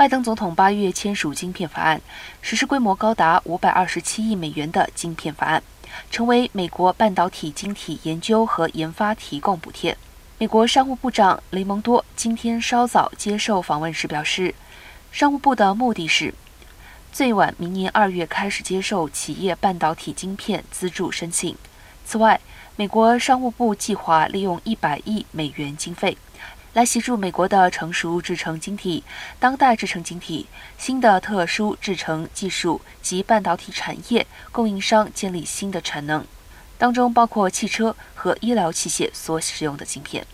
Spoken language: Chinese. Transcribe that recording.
拜登总统八月签署晶片法案，实施规模高达五百二十七亿美元的晶片法案，成为美国半导体晶体研究和研发提供补贴。美国商务部长雷蒙多今天稍早接受访问时表示，商务部的目的是最晚明年二月开始接受企业半导体晶片资助申请。此外，美国商务部计划利用一百亿美元经费。来协助美国的成熟制成晶体、当代制成晶体、新的特殊制成技术及半导体产业供应商建立新的产能，当中包括汽车和医疗器械所使用的晶片。